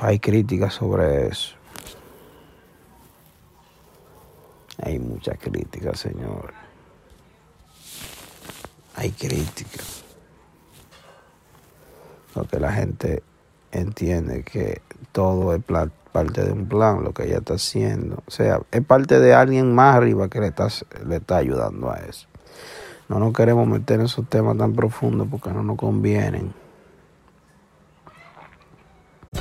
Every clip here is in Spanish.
hay críticas sobre eso. Hay muchas críticas, señor. Hay críticas. Porque la gente entiende que todo es parte de un plan, lo que ella está haciendo. O sea, es parte de alguien más arriba que le está, le está ayudando a eso. No nos queremos meter en esos temas tan profundos porque no nos convienen.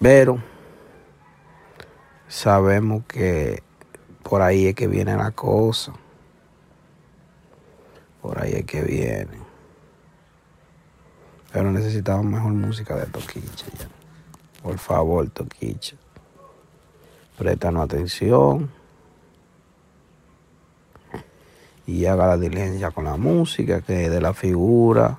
Pero sabemos que por ahí es que viene la cosa. Por ahí es que viene. Pero necesitamos mejor música de Toquicha ya. Por favor, Toquicha. Préstanos atención. Y haga la diligencia con la música, que de la figura